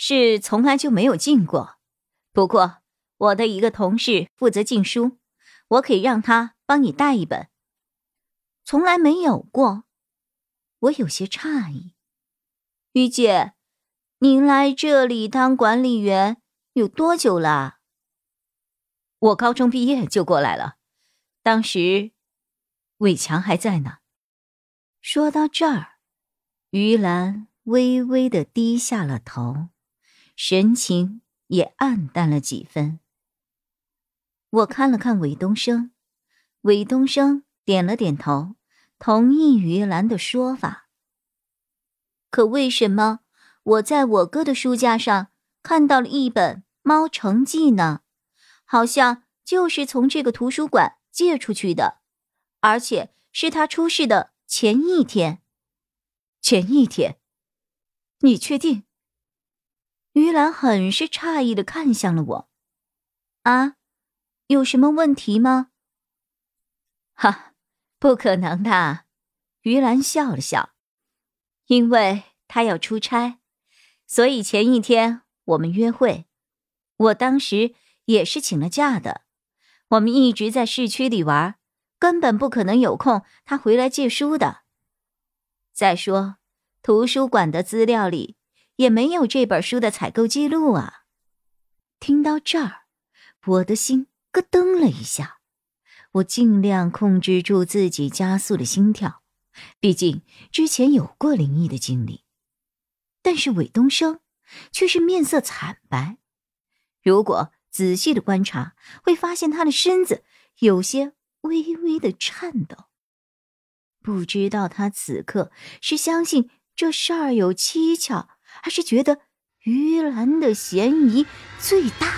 是从来就没有进过，不过我的一个同事负责进书，我可以让他帮你带一本。从来没有过，我有些诧异。于姐，您来这里当管理员有多久了？我高中毕业就过来了，当时伟强还在呢。说到这儿，于兰微微的低下了头。神情也暗淡了几分。我看了看韦东升，韦东升点了点头，同意于兰的说法。可为什么我在我哥的书架上看到了一本《猫城记》呢？好像就是从这个图书馆借出去的，而且是他出事的前一天。前一天，你确定？于兰很是诧异的看向了我，啊，有什么问题吗？哈，不可能的。于兰笑了笑，因为他要出差，所以前一天我们约会，我当时也是请了假的。我们一直在市区里玩，根本不可能有空他回来借书的。再说，图书馆的资料里。也没有这本书的采购记录啊！听到这儿，我的心咯噔了一下。我尽量控制住自己加速的心跳，毕竟之前有过灵异的经历。但是韦东升却是面色惨白。如果仔细的观察，会发现他的身子有些微微的颤抖。不知道他此刻是相信这事儿有蹊跷。还是觉得于兰的嫌疑最大。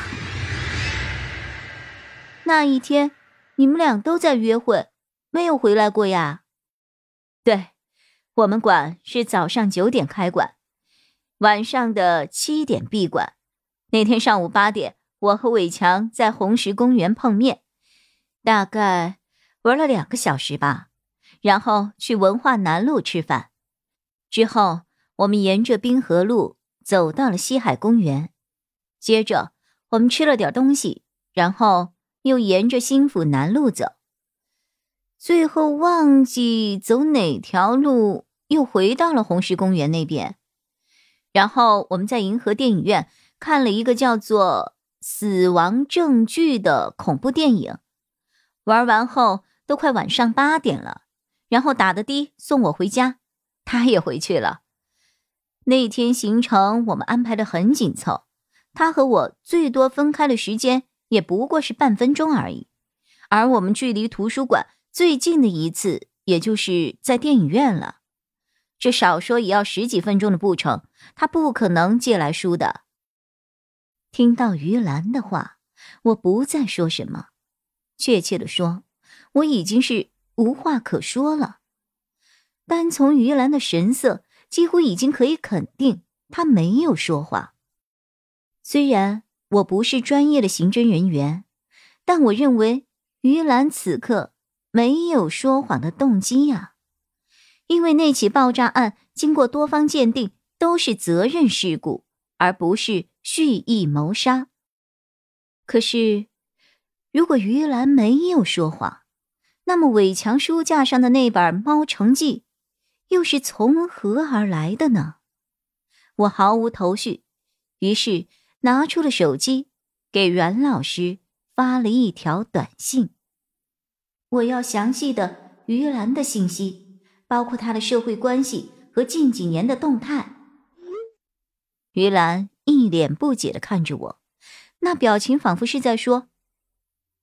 那一天，你们俩都在约会，没有回来过呀？对，我们馆是早上九点开馆，晚上的七点闭馆。那天上午八点，我和伟强在红石公园碰面，大概玩了两个小时吧，然后去文化南路吃饭，之后。我们沿着滨河路走到了西海公园，接着我们吃了点东西，然后又沿着新府南路走，最后忘记走哪条路，又回到了红石公园那边。然后我们在银河电影院看了一个叫做《死亡证据》的恐怖电影，玩完后都快晚上八点了，然后打的的送我回家，他也回去了。那天行程我们安排的很紧凑，他和我最多分开的时间也不过是半分钟而已，而我们距离图书馆最近的一次，也就是在电影院了，这少说也要十几分钟的步程，他不可能借来书的。听到于兰的话，我不再说什么，确切的说，我已经是无话可说了。单从于兰的神色。几乎已经可以肯定，他没有说谎。虽然我不是专业的刑侦人员，但我认为于兰此刻没有说谎的动机呀。因为那起爆炸案经过多方鉴定，都是责任事故，而不是蓄意谋杀。可是，如果于兰没有说谎，那么伟强书架上的那本《猫城记》。又是从何而来的呢？我毫无头绪，于是拿出了手机，给阮老师发了一条短信：“我要详细的于兰的信息，包括她的社会关系和近几年的动态。”于兰一脸不解的看着我，那表情仿佛是在说：“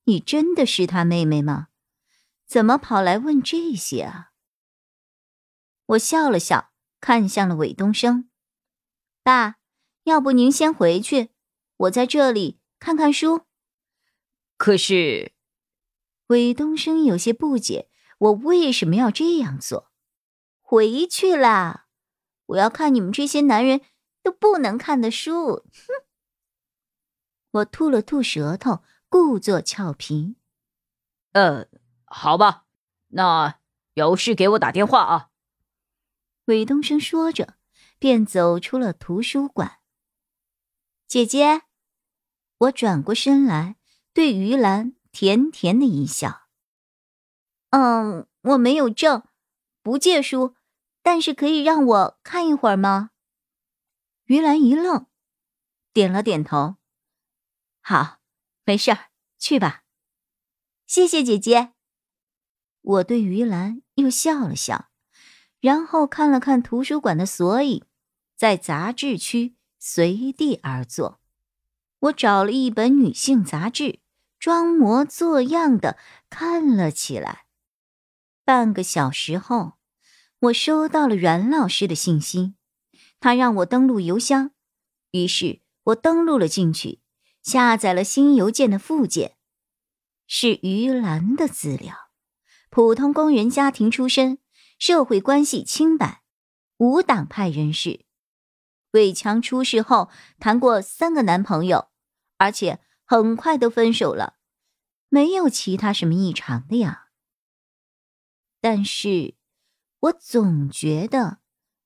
你真的是她妹妹吗？怎么跑来问这些啊？”我笑了笑，看向了韦东升：“爸，要不您先回去，我在这里看看书。可是，韦东升有些不解，我为什么要这样做？回去啦！我要看你们这些男人都不能看的书。哼！我吐了吐舌头，故作俏皮。呃，好吧，那有事给我打电话啊。韦东升说着，便走出了图书馆。姐姐，我转过身来，对于兰甜甜的一笑。嗯，我没有证，不借书，但是可以让我看一会儿吗？于兰一愣，点了点头。好，没事儿，去吧。谢谢姐姐。我对于兰又笑了笑。然后看了看图书馆的索引，在杂志区随地而坐。我找了一本女性杂志，装模作样的看了起来。半个小时后，我收到了阮老师的信息，他让我登录邮箱。于是我登录了进去，下载了新邮件的附件，是于兰的资料，普通工人家庭出身。社会关系清白，无党派人士。伟强出事后谈过三个男朋友，而且很快都分手了，没有其他什么异常的呀。但是，我总觉得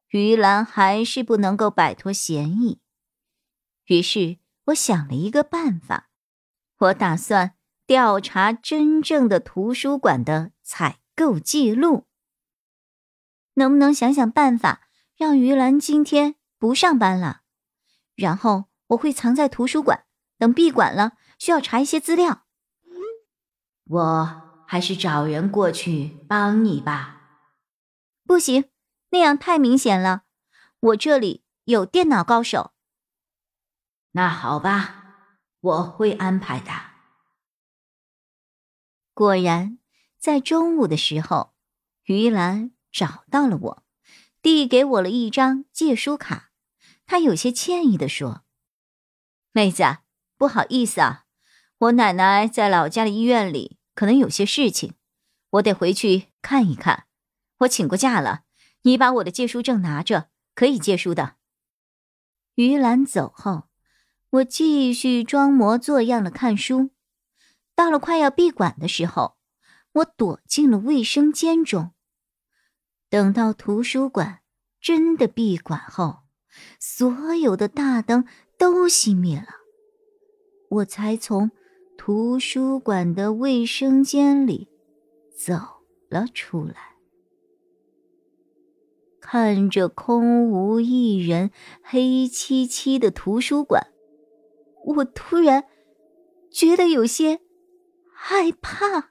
于兰还是不能够摆脱嫌疑。于是我想了一个办法，我打算调查真正的图书馆的采购记录。能不能想想办法，让于兰今天不上班了？然后我会藏在图书馆，等闭馆了，需要查一些资料。我还是找人过去帮你吧。不行，那样太明显了。我这里有电脑高手。那好吧，我会安排的。果然，在中午的时候，于兰。找到了我，递给我了一张借书卡。他有些歉意的说：“妹子，不好意思啊，我奶奶在老家的医院里，可能有些事情，我得回去看一看。我请过假了，你把我的借书证拿着，可以借书的。”于兰走后，我继续装模作样的看书。到了快要闭馆的时候，我躲进了卫生间中。等到图书馆真的闭馆后，所有的大灯都熄灭了，我才从图书馆的卫生间里走了出来。看着空无一人、黑漆漆的图书馆，我突然觉得有些害怕。